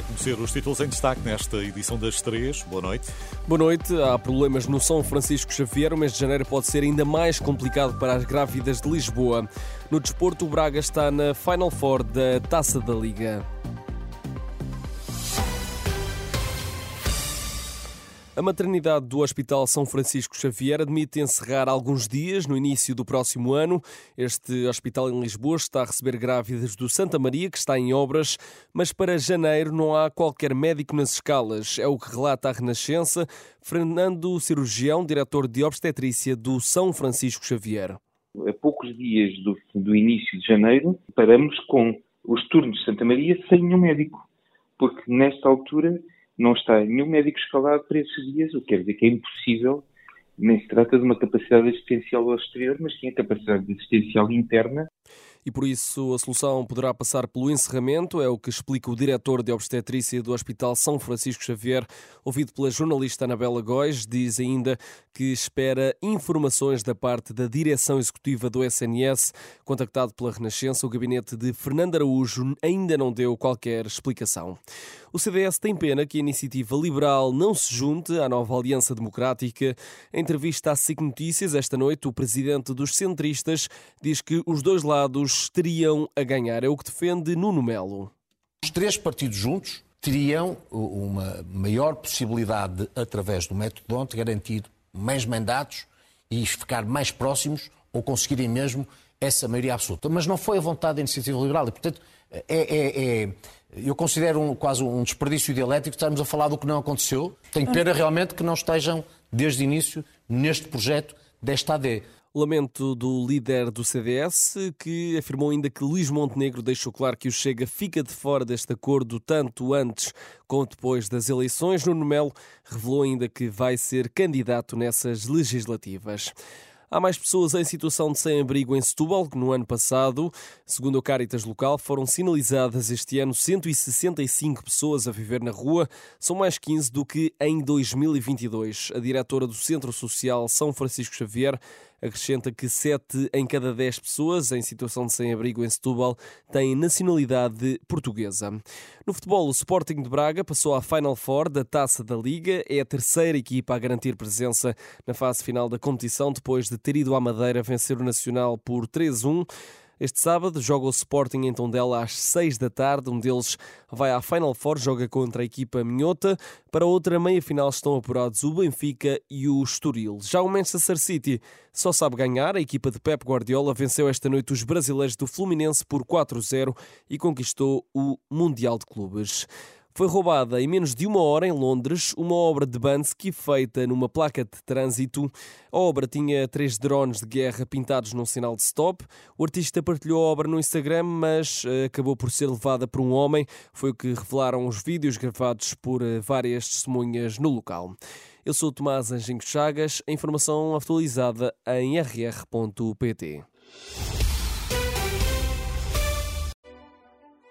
Vai conhecer os títulos em destaque nesta edição das três. Boa noite. Boa noite. Há problemas no São Francisco Xavier. O mês de janeiro pode ser ainda mais complicado para as grávidas de Lisboa. No desporto, o Braga está na Final Four da Taça da Liga. A maternidade do Hospital São Francisco Xavier admite encerrar alguns dias no início do próximo ano. Este hospital em Lisboa está a receber grávidas do Santa Maria, que está em obras, mas para janeiro não há qualquer médico nas escalas. É o que relata a Renascença Fernando Cirurgião, diretor de obstetrícia do São Francisco Xavier. A poucos dias do, do início de janeiro, paramos com os turnos de Santa Maria sem nenhum médico, porque nesta altura não está nenhum médico escalado para esses dias, o que quer dizer que é impossível, nem se trata de uma capacidade assistencial ao exterior, mas sim a capacidade assistencial interna e por isso a solução poderá passar pelo encerramento, é o que explica o diretor de obstetrícia do Hospital São Francisco Xavier, ouvido pela jornalista Anabela Góis, diz ainda que espera informações da parte da direção executiva do SNS. Contactado pela Renascença, o gabinete de Fernando Araújo ainda não deu qualquer explicação. O CDS tem pena que a iniciativa liberal não se junte à nova Aliança Democrática. Em entrevista à SIC Notícias esta noite, o presidente dos centristas diz que os dois lados teriam a ganhar. É o que defende Nuno Melo. Os três partidos juntos teriam uma maior possibilidade de, através do método Donte, garantir mais mandatos e ficar mais próximos ou conseguirem mesmo essa maioria absoluta. Mas não foi a vontade da iniciativa liberal e, portanto, é, é, é eu considero um, quase um desperdício dialético estarmos a falar do que não aconteceu. Tenho pena realmente que não estejam, desde o início, neste projeto desta AD. Lamento do líder do CDS, que afirmou ainda que Luís Montenegro deixou claro que o Chega fica de fora deste acordo tanto antes como depois das eleições. Nuno Melo revelou ainda que vai ser candidato nessas legislativas. Há mais pessoas em situação de sem-abrigo em Setúbal que no ano passado. Segundo o Caritas local, foram sinalizadas este ano 165 pessoas a viver na rua. São mais 15 do que em 2022. A diretora do Centro Social São Francisco Xavier acrescenta que 7 em cada 10 pessoas em situação de sem-abrigo em Setúbal têm nacionalidade portuguesa. No futebol, o Sporting de Braga passou à Final Four da Taça da Liga. É a terceira equipa a garantir presença na fase final da competição depois de ter ido à Madeira vencer o Nacional por 3-1. Este sábado joga o Sporting em Tondela às 6 da tarde. Um deles vai à Final Four, joga contra a equipa Minhota. Para outra meia-final estão apurados o Benfica e o Estoril. Já o Manchester City só sabe ganhar. A equipa de Pep Guardiola venceu esta noite os brasileiros do Fluminense por 4-0 e conquistou o Mundial de Clubes. Foi roubada em menos de uma hora em Londres uma obra de Bansky feita numa placa de trânsito. A obra tinha três drones de guerra pintados num sinal de stop. O artista partilhou a obra no Instagram, mas uh, acabou por ser levada por um homem. Foi o que revelaram os vídeos gravados por uh, várias testemunhas no local. Eu sou Tomás Anjinho Chagas, a informação atualizada em rr.pt.